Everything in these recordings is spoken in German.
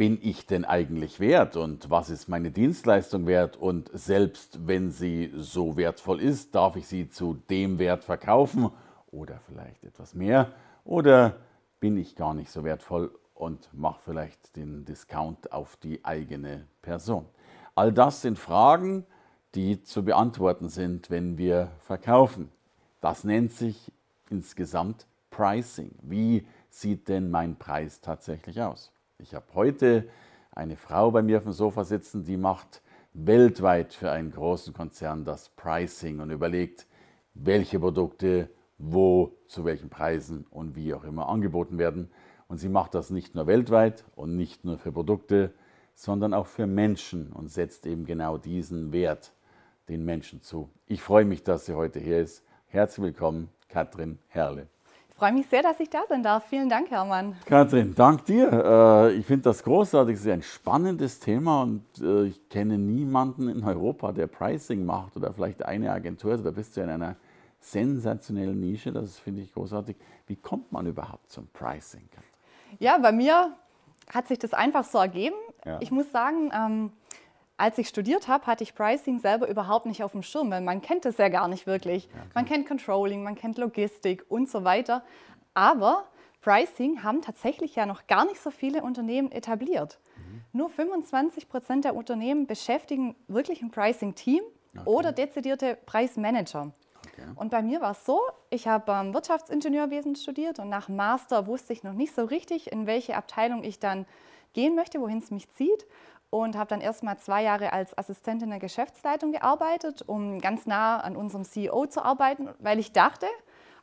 bin ich denn eigentlich wert und was ist meine Dienstleistung wert und selbst wenn sie so wertvoll ist, darf ich sie zu dem Wert verkaufen oder vielleicht etwas mehr oder bin ich gar nicht so wertvoll und mache vielleicht den Discount auf die eigene Person. All das sind Fragen, die zu beantworten sind, wenn wir verkaufen. Das nennt sich insgesamt Pricing. Wie sieht denn mein Preis tatsächlich aus? Ich habe heute eine Frau bei mir auf dem Sofa sitzen, die macht weltweit für einen großen Konzern das Pricing und überlegt, welche Produkte wo, zu welchen Preisen und wie auch immer angeboten werden. Und sie macht das nicht nur weltweit und nicht nur für Produkte, sondern auch für Menschen und setzt eben genau diesen Wert den Menschen zu. Ich freue mich, dass sie heute hier ist. Herzlich willkommen, Katrin Herle freue mich sehr, dass ich da sein darf. Vielen Dank, Hermann. Katrin, dank dir. Äh, ich finde das großartig. Es ist ein spannendes Thema und äh, ich kenne niemanden in Europa, der Pricing macht oder vielleicht eine Agentur. Also da bist du in einer sensationellen Nische. Das finde ich großartig. Wie kommt man überhaupt zum Pricing? Ja, bei mir hat sich das einfach so ergeben. Ja. Ich muss sagen, ähm, als ich studiert habe, hatte ich Pricing selber überhaupt nicht auf dem Schirm, weil man kennt es ja gar nicht wirklich. Ja, man kennt Controlling, man kennt Logistik und so weiter. Aber Pricing haben tatsächlich ja noch gar nicht so viele Unternehmen etabliert. Mhm. Nur 25 Prozent der Unternehmen beschäftigen wirklich ein Pricing-Team okay. oder dezidierte Preismanager. Okay. Und bei mir war es so, ich habe ähm, Wirtschaftsingenieurwesen studiert und nach Master wusste ich noch nicht so richtig, in welche Abteilung ich dann gehen möchte, wohin es mich zieht und habe dann erst mal zwei Jahre als Assistentin der Geschäftsleitung gearbeitet, um ganz nah an unserem CEO zu arbeiten, weil ich dachte,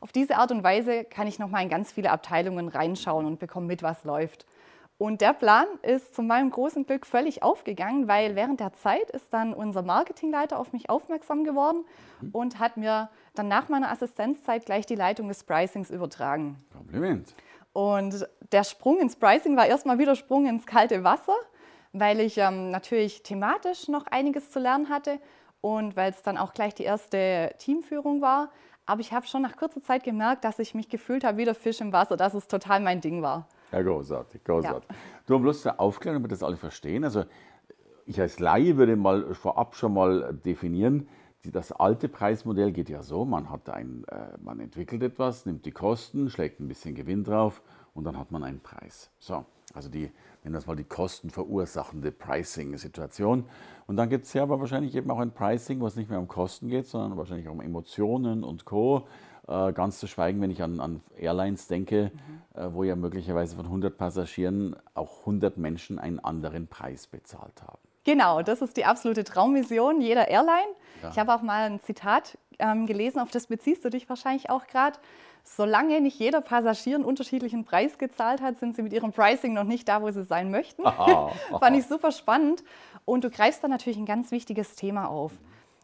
auf diese Art und Weise kann ich noch mal in ganz viele Abteilungen reinschauen und bekomme mit, was läuft. Und der Plan ist zu meinem großen Glück völlig aufgegangen, weil während der Zeit ist dann unser Marketingleiter auf mich aufmerksam geworden und hat mir dann nach meiner Assistenzzeit gleich die Leitung des Pricings übertragen. Kompliment. Und der Sprung ins Pricing war erstmal wieder Sprung ins kalte Wasser weil ich ähm, natürlich thematisch noch einiges zu lernen hatte und weil es dann auch gleich die erste Teamführung war. Aber ich habe schon nach kurzer Zeit gemerkt, dass ich mich gefühlt habe wie der Fisch im Wasser, dass es total mein Ding war. Ja, großartig, großartig. Ja. Du, bloß zur Aufklärung, damit das alle verstehen. Also ich als Laie würde mal vorab schon mal definieren, das alte Preismodell geht ja so, man, hat ein, äh, man entwickelt etwas, nimmt die Kosten, schlägt ein bisschen Gewinn drauf und dann hat man einen Preis. So, also die, nennen das mal die kostenverursachende Pricing-Situation. Und dann gibt es ja aber wahrscheinlich eben auch ein Pricing, was nicht mehr um Kosten geht, sondern wahrscheinlich auch um Emotionen und Co. Äh, ganz zu schweigen, wenn ich an, an Airlines denke, mhm. äh, wo ja möglicherweise von 100 Passagieren auch 100 Menschen einen anderen Preis bezahlt haben. Genau, das ist die absolute Traumvision jeder Airline. Ja. Ich habe auch mal ein Zitat ähm, gelesen, auf das beziehst du dich wahrscheinlich auch gerade. Solange nicht jeder Passagier einen unterschiedlichen Preis gezahlt hat, sind sie mit ihrem Pricing noch nicht da, wo sie sein möchten. Aha, aha. Fand ich super spannend. Und du greifst da natürlich ein ganz wichtiges Thema auf.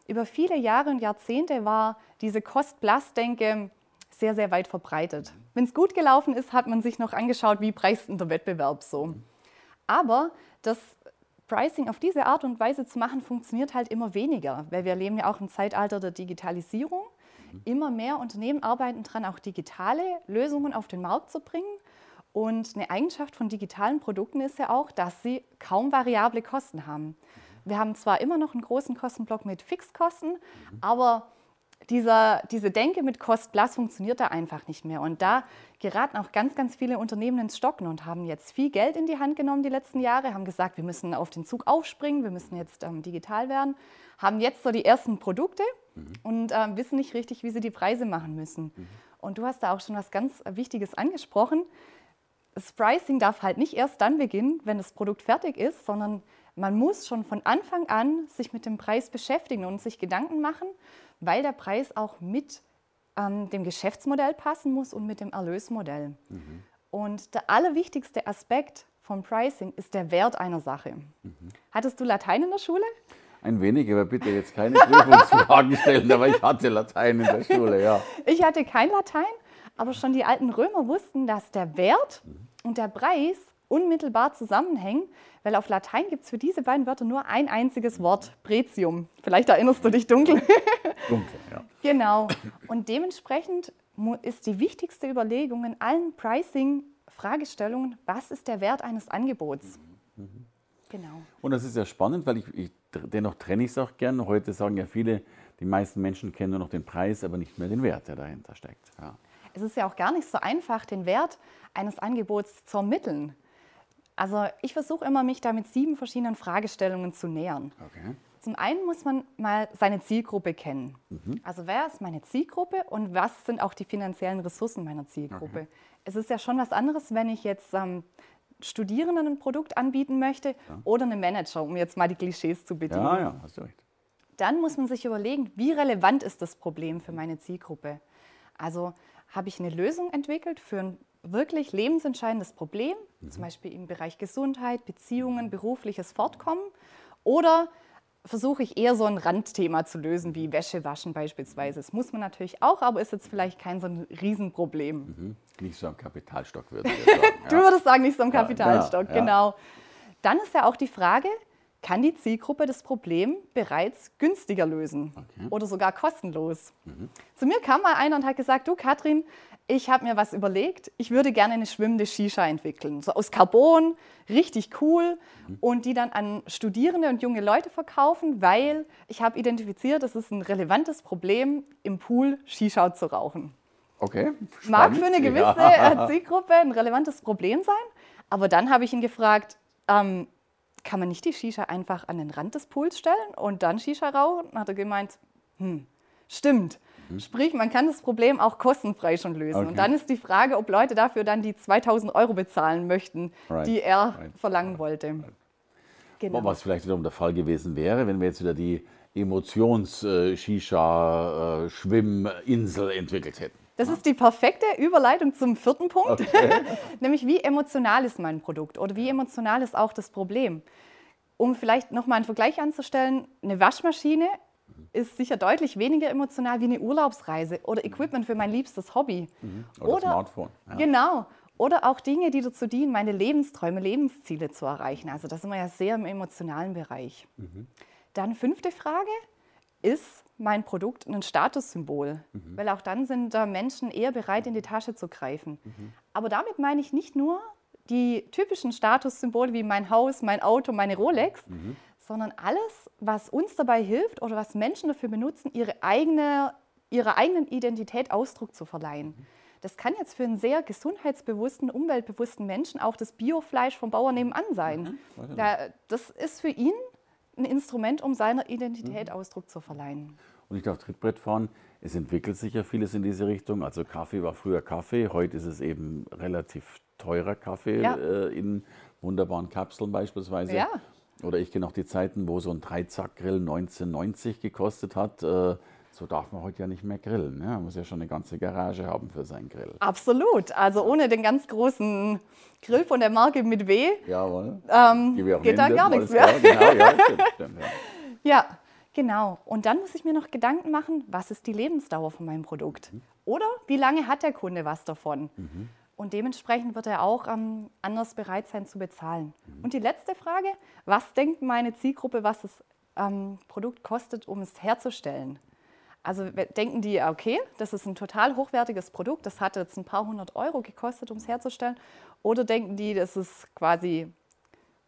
Über viele Jahre und Jahrzehnte war diese Cost-Plus-Denke sehr, sehr weit verbreitet. Wenn es gut gelaufen ist, hat man sich noch angeschaut, wie preist der Wettbewerb so. Aber das Pricing auf diese Art und Weise zu machen, funktioniert halt immer weniger, weil wir leben ja auch im Zeitalter der Digitalisierung. Immer mehr Unternehmen arbeiten daran, auch digitale Lösungen auf den Markt zu bringen. Und eine Eigenschaft von digitalen Produkten ist ja auch, dass sie kaum variable Kosten haben. Wir haben zwar immer noch einen großen Kostenblock mit Fixkosten, aber dieser, diese Denke mit Cost Plus funktioniert da einfach nicht mehr. Und da geraten auch ganz, ganz viele Unternehmen ins Stocken und haben jetzt viel Geld in die Hand genommen die letzten Jahre, haben gesagt, wir müssen auf den Zug aufspringen, wir müssen jetzt ähm, digital werden, haben jetzt so die ersten Produkte mhm. und äh, wissen nicht richtig, wie sie die Preise machen müssen. Mhm. Und du hast da auch schon was ganz Wichtiges angesprochen. Das Pricing darf halt nicht erst dann beginnen, wenn das Produkt fertig ist, sondern man muss schon von Anfang an sich mit dem Preis beschäftigen und sich Gedanken machen, weil der Preis auch mit ähm, dem Geschäftsmodell passen muss und mit dem Erlösmodell. Mhm. Und der allerwichtigste Aspekt vom Pricing ist der Wert einer Sache. Mhm. Hattest du Latein in der Schule? Ein wenig, aber bitte jetzt keine Prüfungsfragen stellen, aber ich hatte Latein in der Schule, ja. Ich hatte kein Latein, aber schon die alten Römer wussten, dass der Wert und der Preis unmittelbar zusammenhängen, weil auf Latein gibt es für diese beiden Wörter nur ein einziges Wort, Pretium. Vielleicht erinnerst du dich dunkel. Dunkel, ja. Genau. Und dementsprechend ist die wichtigste Überlegung in allen Pricing-Fragestellungen, was ist der Wert eines Angebots? Mhm. Genau. Und das ist ja spannend, weil ich, ich dennoch trenne ich es auch gern. Heute sagen ja viele, die meisten Menschen kennen nur noch den Preis, aber nicht mehr den Wert, der dahinter steckt. Ja. Es ist ja auch gar nicht so einfach, den Wert eines Angebots zu ermitteln. Also ich versuche immer, mich da mit sieben verschiedenen Fragestellungen zu nähern. Okay. Zum einen muss man mal seine Zielgruppe kennen. Mhm. Also wer ist meine Zielgruppe und was sind auch die finanziellen Ressourcen meiner Zielgruppe? Okay. Es ist ja schon was anderes, wenn ich jetzt ähm, Studierenden ein Produkt anbieten möchte ja. oder einem Manager, um jetzt mal die Klischees zu bedienen. Ja, ja, hast du recht. Dann muss man sich überlegen, wie relevant ist das Problem für meine Zielgruppe? Also habe ich eine Lösung entwickelt für ein wirklich lebensentscheidendes Problem, mhm. zum Beispiel im Bereich Gesundheit, Beziehungen, berufliches Fortkommen, oder versuche ich eher so ein Randthema zu lösen, wie Wäsche waschen beispielsweise. Das muss man natürlich auch, aber ist jetzt vielleicht kein so ein Riesenproblem. Mhm. Nicht so am Kapitalstock würde ich sagen. du würdest sagen, nicht so am Kapitalstock, ja, ja, genau. Dann ist ja auch die Frage, kann die Zielgruppe das Problem bereits günstiger lösen okay. oder sogar kostenlos. Mhm. Zu mir kam mal einer und hat gesagt, du Katrin, ich habe mir was überlegt, ich würde gerne eine schwimmende Shisha entwickeln, so aus Carbon, richtig cool mhm. und die dann an Studierende und junge Leute verkaufen, weil ich habe identifiziert, das ist ein relevantes Problem, im Pool Shisha zu rauchen. Okay. Spannend. Mag für eine gewisse ja. Zielgruppe ein relevantes Problem sein, aber dann habe ich ihn gefragt, ähm, kann man nicht die Shisha einfach an den Rand des Pools stellen und dann Shisha rauchen? Und hat er gemeint, hm, stimmt. Mhm. Sprich, man kann das Problem auch kostenfrei schon lösen. Okay. Und dann ist die Frage, ob Leute dafür dann die 2000 Euro bezahlen möchten, right. die er right. verlangen wollte. Genau. Was vielleicht wiederum der Fall gewesen wäre, wenn wir jetzt wieder die Emotions-Shisha-Schwimminsel entwickelt hätten. Das ist die perfekte Überleitung zum vierten Punkt, okay. nämlich wie emotional ist mein Produkt oder wie emotional ist auch das Problem. Um vielleicht nochmal einen Vergleich anzustellen, eine Waschmaschine ist sicher deutlich weniger emotional wie eine Urlaubsreise oder Equipment für mein liebstes Hobby. Mhm. Oder, oder Smartphone. Ja. Genau. Oder auch Dinge, die dazu dienen, meine Lebensträume, Lebensziele zu erreichen. Also da sind wir ja sehr im emotionalen Bereich. Mhm. Dann fünfte Frage, ist mein Produkt ein Statussymbol? Mhm. Weil auch dann sind da Menschen eher bereit, in die Tasche zu greifen. Mhm. Aber damit meine ich nicht nur die typischen Statussymbole wie mein Haus, mein Auto, meine Rolex, mhm sondern alles, was uns dabei hilft oder was Menschen dafür benutzen, ihre eigene, ihrer eigenen Identität Ausdruck zu verleihen. Das kann jetzt für einen sehr gesundheitsbewussten, umweltbewussten Menschen auch das Biofleisch vom Bauern nebenan sein. Mhm. Das ist für ihn ein Instrument, um seiner Identität mhm. Ausdruck zu verleihen. Und ich darf Trittbrett fahren. Es entwickelt sich ja vieles in diese Richtung. Also Kaffee war früher Kaffee, heute ist es eben relativ teurer Kaffee ja. äh, in wunderbaren Kapseln beispielsweise. Ja. Oder ich kenne auch die Zeiten, wo so ein Dreizack-Grill 1990 gekostet hat. Äh, so darf man heute ja nicht mehr grillen. Ne? Man muss ja schon eine ganze Garage haben für seinen Grill. Absolut. Also ohne den ganz großen Grill von der Marke mit W Jawohl. Ähm, geht da gar nichts mehr. Genau, ja, stimmt, stimmt, ja. ja, genau. Und dann muss ich mir noch Gedanken machen, was ist die Lebensdauer von meinem Produkt? Mhm. Oder wie lange hat der Kunde was davon? Mhm. Und dementsprechend wird er auch ähm, anders bereit sein zu bezahlen. Mhm. Und die letzte Frage, was denkt meine Zielgruppe, was das ähm, Produkt kostet, um es herzustellen? Also denken die, okay, das ist ein total hochwertiges Produkt, das hat jetzt ein paar hundert Euro gekostet, um es herzustellen. Oder denken die, das ist quasi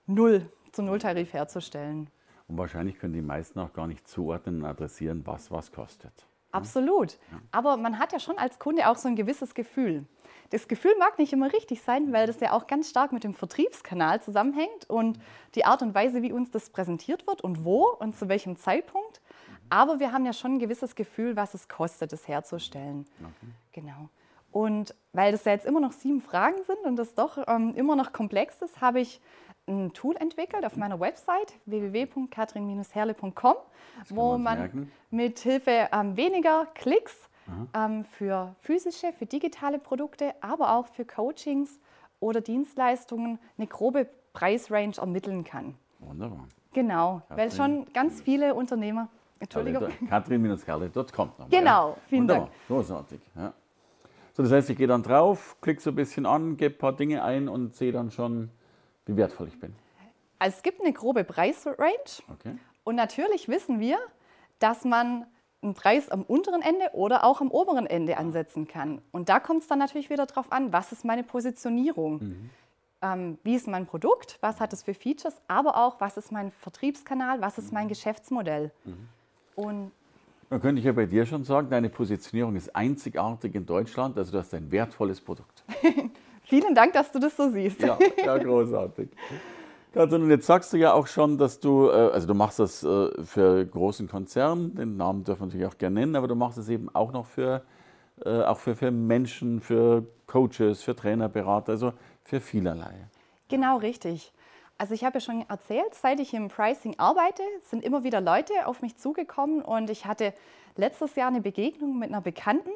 null, zum Nulltarif herzustellen. Und wahrscheinlich können die meisten auch gar nicht zuordnen und adressieren, was was kostet. Absolut. Ja. Aber man hat ja schon als Kunde auch so ein gewisses Gefühl. Das Gefühl mag nicht immer richtig sein, weil das ja auch ganz stark mit dem Vertriebskanal zusammenhängt und die Art und Weise, wie uns das präsentiert wird und wo und zu welchem Zeitpunkt. Aber wir haben ja schon ein gewisses Gefühl, was es kostet, es herzustellen. Okay. Genau. Und weil das ja jetzt immer noch sieben Fragen sind und das doch ähm, immer noch komplex ist, habe ich ein Tool entwickelt auf meiner Website www.katrin-herle.com, wo man mit Hilfe ähm, weniger Klicks ähm, für physische, für digitale Produkte, aber auch für Coachings oder Dienstleistungen eine grobe Preisrange ermitteln kann. Wunderbar. Genau, weil schon ganz viele Unternehmer, Entschuldigung. Katrin-Kerle.com. Genau, vielen Wunderbar. Dank. Großartig. Ja. So, das heißt, ich gehe dann drauf, klicke so ein bisschen an, gebe ein paar Dinge ein und sehe dann schon, wie wertvoll ich bin. Also es gibt eine grobe Preisrange Okay. und natürlich wissen wir, dass man einen Preis am unteren Ende oder auch am oberen Ende ansetzen kann. Und da kommt es dann natürlich wieder darauf an, was ist meine Positionierung? Ähm, wie ist mein Produkt? Was hat es für Features? Aber auch, was ist mein Vertriebskanal? Was ist mein Geschäftsmodell? Und Dann könnte ich ja bei dir schon sagen, deine Positionierung ist einzigartig in Deutschland, also du hast ein wertvolles Produkt. vielen Dank, dass du das so siehst. Ja, ja großartig. Katrin, und jetzt sagst du ja auch schon, dass du, äh, also du machst das äh, für großen Konzernen, den Namen dürfen wir natürlich auch gerne nennen, aber du machst es eben auch noch für, äh, auch für, für Menschen, für Coaches, für Trainer, Berater, also für vielerlei. Genau, richtig. Also ich habe ja schon erzählt, seit ich im Pricing arbeite, sind immer wieder Leute auf mich zugekommen und ich hatte letztes Jahr eine Begegnung mit einer Bekannten.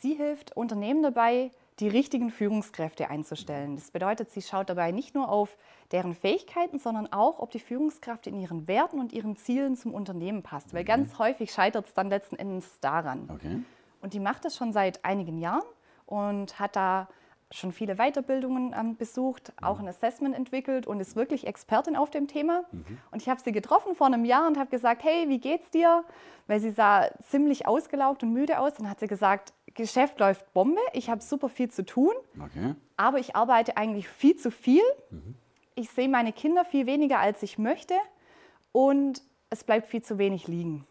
Sie hilft Unternehmen dabei, die richtigen Führungskräfte einzustellen. Das bedeutet, sie schaut dabei nicht nur auf deren Fähigkeiten, sondern auch, ob die Führungskraft in ihren Werten und ihren Zielen zum Unternehmen passt. Weil ganz häufig scheitert es dann letzten Endes daran. Okay. Und die macht das schon seit einigen Jahren und hat da schon viele Weiterbildungen ähm, besucht, auch ein Assessment entwickelt und ist wirklich Expertin auf dem Thema. Und ich habe sie getroffen vor einem Jahr und habe gesagt, hey, wie geht's dir? Weil sie sah ziemlich ausgelaugt und müde aus. Und hat sie gesagt, Geschäft läuft Bombe, ich habe super viel zu tun, Okay. aber ich arbeite eigentlich viel zu viel. Ich sehe meine Kinder viel weniger, als ich möchte und es bleibt viel zu wenig liegen.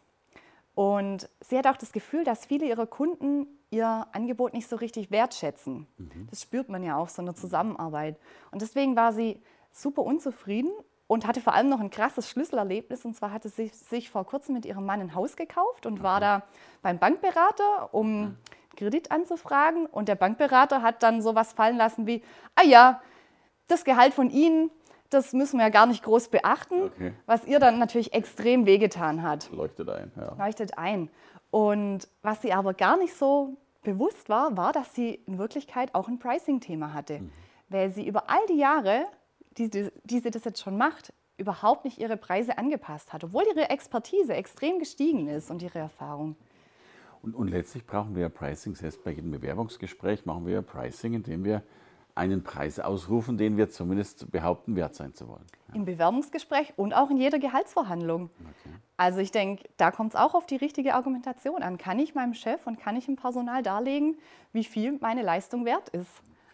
Und sie hat auch das Gefühl, dass viele ihrer Kunden ihr Angebot nicht so richtig wertschätzen. Das spürt man ja auch so in der Zusammenarbeit. Und deswegen war sie super unzufrieden und hatte vor allem noch ein krasses Schlüsselerlebnis. Und zwar hatte sie sich vor kurzem mit ihrem Mann ein Haus gekauft und war da beim Bankberater, um Kredit anzufragen. Und der Bankberater hat dann sowas fallen lassen wie, ah ja, das Gehalt von Ihnen, das müssen wir ja gar nicht groß beachten, Okay. was ihr dann natürlich extrem wehgetan hat Leuchtet ein. Ja. leuchtet ein. Und was sie aber gar nicht so bewusst war, war, dass sie in Wirklichkeit auch ein Pricing-Thema hatte. Weil sie über all die Jahre, die, die, die sie das jetzt schon macht, überhaupt nicht ihre Preise angepasst hat, obwohl ihre Expertise extrem gestiegen ist und ihre Erfahrung. Und, und letztlich brauchen wir ja Pricing, selbst bei jedem Bewerbungsgespräch machen wir ja Pricing, indem wir einen Preis ausrufen, den wir zumindest behaupten, wert sein zu wollen. Im Bewerbungsgespräch und auch in jeder Gehaltsverhandlung. Also ich denke, da kommt es auch auf die richtige Argumentation an. Kann ich meinem Chef und kann ich im Personal darlegen, wie viel meine Leistung wert ist?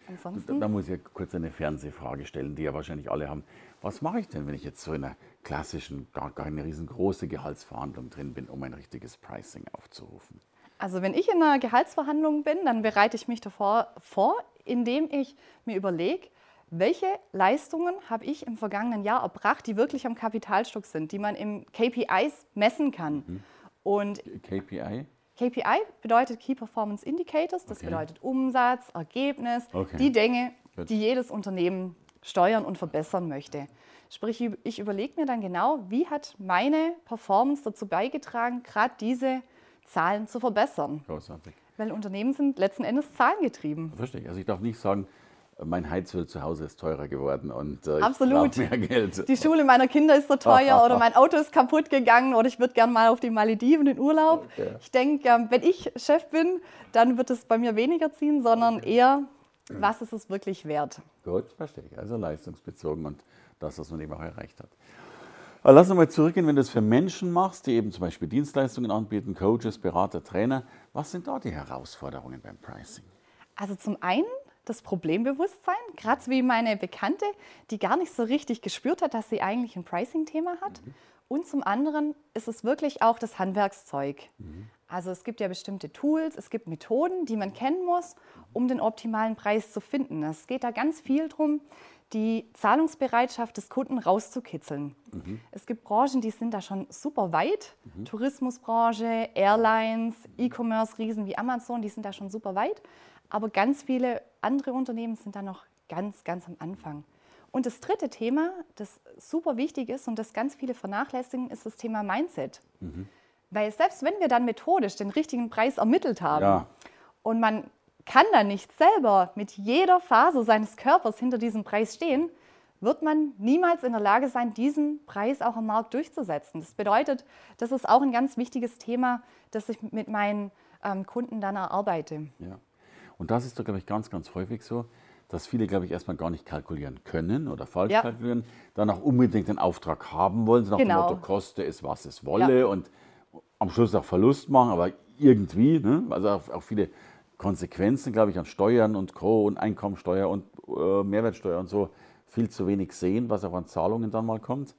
Da, Ansonsten da muss ich kurz eine Fernsehfrage stellen, die ja wahrscheinlich alle haben. Was mache ich denn, wenn ich jetzt so in einer klassischen, gar keine riesengroße Gehaltsverhandlung drin bin, um ein richtiges Pricing aufzurufen? Also wenn ich in einer Gehaltsverhandlung bin, dann bereite ich mich davor vor, indem ich mir überlege, welche Leistungen habe ich im vergangenen Jahr erbracht, die wirklich am Kapitalstock sind, die man im KPIs messen kann. Und KPI? KPI bedeutet Key Performance Indicators, das Okay. bedeutet Umsatz, Ergebnis, Okay. die Dinge, Gut. die jedes Unternehmen steuern und verbessern möchte. Sprich, ich überlege mir dann genau, wie hat meine Performance dazu beigetragen, gerade diese Zahlen zu verbessern. Großartig. Weil Unternehmen sind letzten Endes zahlengetrieben. Verstehe ich. Also ich darf nicht sagen, mein Heizöl zu Hause ist teurer geworden und äh, Absolut. mehr Geld. Die Schule meiner Kinder ist so teuer oder mein Auto ist kaputt gegangen oder ich würde gern mal auf die Malediven in Urlaub. Okay. Ich denke, ähm, wenn ich Chef bin, dann wird es bei mir weniger ziehen, sondern eher, was ist es wirklich wert? Gut, verstehe ich. Also leistungsbezogen und das, was man eben auch erreicht hat. Aber lass uns mal zurückgehen, wenn du das für Menschen machst, die eben zum Beispiel Dienstleistungen anbieten, Coaches, Berater, Trainer. Was sind da die Herausforderungen beim Pricing? Also zum einen das Problembewusstsein, gerade wie meine Bekannte, die gar nicht so richtig gespürt hat, dass sie eigentlich ein Pricing-Thema hat. Und zum anderen ist es wirklich auch das Handwerkszeug. Also es gibt ja bestimmte Tools, es gibt Methoden, die man kennen muss, um den optimalen Preis zu finden. Es geht da ganz viel darum, die Zahlungsbereitschaft des Kunden rauszukitzeln. Es gibt Branchen, die sind da schon super weit. Tourismusbranche, Airlines, E-Commerce-Riesen wie Amazon, die sind da schon super weit. Aber ganz viele andere Unternehmen sind da noch ganz, ganz am Anfang. Und das dritte Thema, das super wichtig ist und das ganz viele vernachlässigen, ist das Thema Mindset. Weil selbst wenn wir dann methodisch den richtigen Preis ermittelt haben Ja. und man kann dann nicht selber mit jeder Faser seines Körpers hinter diesem Preis stehen, wird man niemals in der Lage sein, diesen Preis auch am Markt durchzusetzen. Das bedeutet, das ist auch ein ganz wichtiges Thema, das ich mit meinen ähm, Kunden dann erarbeite. Ja. Und das ist doch, glaube ich, ganz, ganz häufig so, dass viele, glaube ich, erstmal gar nicht kalkulieren können oder falsch Ja. kalkulieren, dann auch unbedingt den Auftrag haben wollen, so nach Genau. dem Motto, koste es, was es wolle Ja. und am Schluss auch Verlust machen, aber irgendwie, ne? also auch, auch viele Konsequenzen, glaube ich, an Steuern und Co. und Einkommensteuer und äh, Mehrwertsteuer und so viel zu wenig sehen, was auch an Zahlungen dann mal kommt.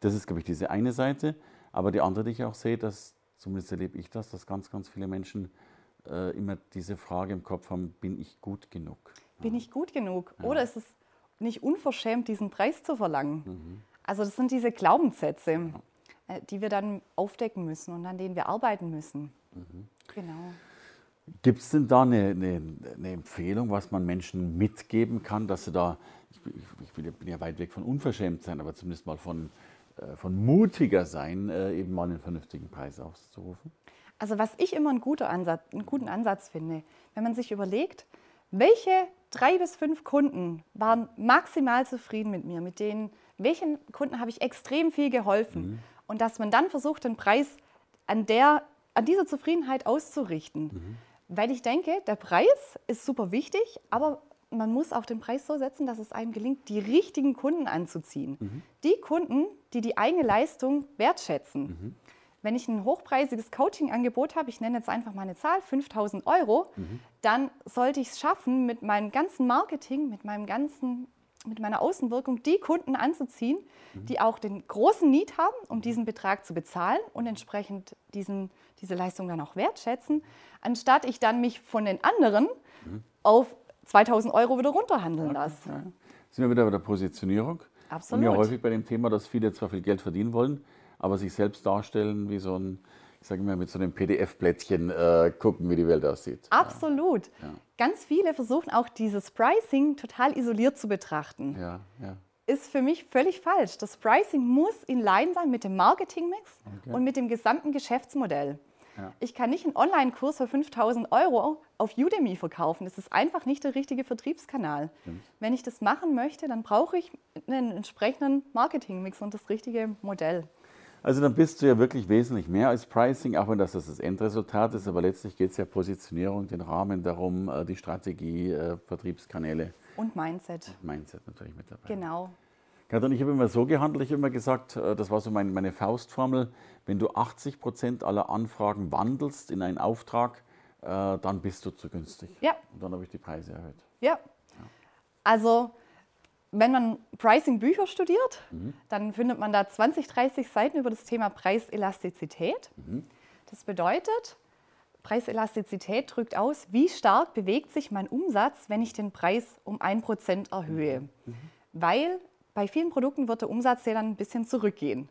Das ist, glaube ich, diese eine Seite. Aber die andere, die ich auch sehe, dass, zumindest erlebe ich das, dass ganz, ganz viele Menschen äh, immer diese Frage im Kopf haben, bin ich gut genug? Bin ich gut genug? Oder ist es nicht unverschämt, diesen Preis zu verlangen? Also das sind diese Glaubenssätze, äh, die wir dann aufdecken müssen und an denen wir arbeiten müssen. Genau. Gibt es denn da eine, eine, eine Empfehlung, was man Menschen mitgeben kann, dass sie da, ich, bin- ich bin ja- weit weg von unverschämt sein, aber zumindest mal von, äh, von mutiger sein, äh, eben mal einen vernünftigen Preis aufzurufen? Also was ich immer einen, guter Ansatz, einen guten Ansatz finde, wenn man sich überlegt, welche drei bis fünf Kunden waren maximal zufrieden mit mir, mit denen, welchen Kunden habe ich extrem viel geholfen und dass man dann versucht, den Preis an, der, an dieser Zufriedenheit auszurichten. Weil ich denke, der Preis ist super wichtig, aber man muss auch den Preis so setzen, dass es einem gelingt, die richtigen Kunden anzuziehen. Die Kunden, die die eigene Leistung wertschätzen. Wenn ich ein hochpreisiges Coaching-Angebot habe, ich nenne jetzt einfach mal eine Zahl, 5000 Euro, dann sollte ich es schaffen, mit meinem ganzen Marketing, mit, meinem ganzen, mit meiner Außenwirkung die Kunden anzuziehen, die auch den großen Need haben, um diesen Betrag zu bezahlen und entsprechend diesen, diese Leistung dann auch wertschätzen, anstatt ich dann mich von den anderen auf 2000 Euro wieder runterhandeln lasse. Ja. Sind wir wieder bei der Positionierung? Absolut. Und ja häufig bei dem Thema, dass viele zwar viel Geld verdienen wollen, aber sich selbst darstellen wie so ein, ich sage immer, mit so einem PDF-Blättchen äh, gucken, wie die Welt aussieht. Absolut. Ganz viele versuchen auch dieses Pricing total isoliert zu betrachten. Ja, ja. Ist für mich völlig falsch. Das Pricing muss in Line sein mit dem Marketingmix Okay. und mit dem gesamten Geschäftsmodell. Ja. Ich kann nicht einen Online-Kurs für 5000 Euro auf Udemy verkaufen. Das ist einfach nicht der richtige Vertriebskanal. Wenn ich das machen möchte, dann brauche ich einen entsprechenden Marketingmix und das richtige Modell. Also dann bist du ja wirklich wesentlich mehr als Pricing, auch wenn das das Endresultat ist, aber letztlich geht es ja Positionierung, den Rahmen darum, äh, die Strategie, äh, Vertriebskanäle, Und Mindset. Mindset natürlich mit dabei. Genau. Katrin, ich habe immer so gehandelt, ich habe immer gesagt, äh, das war so mein, meine Faustformel, wenn du 80 Prozent aller Anfragen wandelst in einen Auftrag, dann bist du zu günstig. Ja. Und dann habe ich die Preise erhöht. Ja. Also, wenn man Pricing-Bücher studiert, dann findet man da 20, 30 Seiten über das Thema Preiselastizität. Das bedeutet, Preiselastizität drückt aus, wie stark bewegt sich mein Umsatz, wenn ich den Preis um 1% erhöhe. Weil bei vielen Produkten wird der Umsatz ja dann ein bisschen zurückgehen.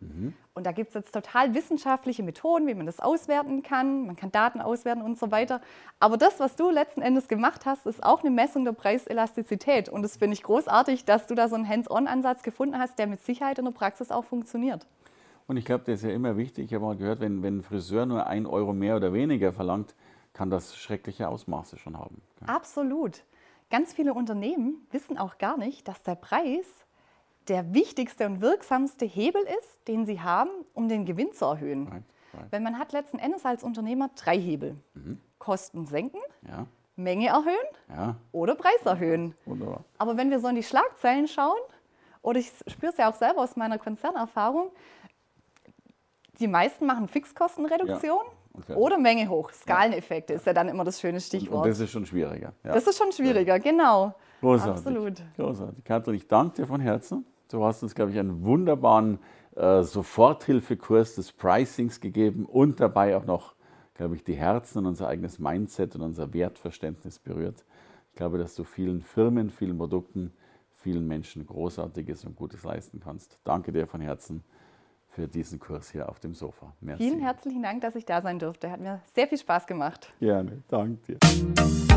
Und da gibt es jetzt total wissenschaftliche Methoden, wie man das auswerten kann. Man kann Daten auswerten und so weiter. Aber das, was du letzten Endes gemacht hast, ist auch eine Messung der Preiselastizität. Und das finde ich großartig, dass du da so einen Hands-on-Ansatz gefunden hast, der mit Sicherheit in der Praxis auch funktioniert. Und ich glaube, das ist ja immer wichtig. Ich habe mal gehört, wenn, wenn ein Friseur nur ein Euro mehr oder weniger verlangt, kann das schreckliche Ausmaße schon haben. Absolut. Ganz viele Unternehmen wissen auch gar nicht, dass der Preis der wichtigste und wirksamste Hebel ist, den sie haben, um den Gewinn zu erhöhen. Right, right. Weil man hat letzten Endes als Unternehmer drei Hebel. Kosten senken, Ja, Menge erhöhen ja, oder Preis erhöhen. wunderbar. Aber wenn wir so in die Schlagzeilen schauen, oder ich spüre es ja auch selber aus meiner Konzernerfahrung, die meisten machen Fixkostenreduktion Ja, und fertig. oder Menge hoch. Skaleneffekte ist ja dann immer das schöne Stichwort. Und das ist schon schwieriger. Das ist schon schwieriger, genau. Großartig. Absolut. Großartig. Katrin, ich danke dir von Herzen. Du hast uns, glaube ich, einen wunderbaren äh, Soforthilfekurs des Pricings gegeben und dabei auch noch, glaube ich, die Herzen und unser eigenes Mindset und unser Wertverständnis berührt. Ich glaube, dass du vielen Firmen, vielen Produkten, vielen Menschen Großartiges und Gutes leisten kannst. Danke dir von Herzen für diesen Kurs hier auf dem Sofa. Merci. Vielen herzlichen Dank, dass ich da sein durfte. Hat mir sehr viel Spaß gemacht. Gerne, danke dir.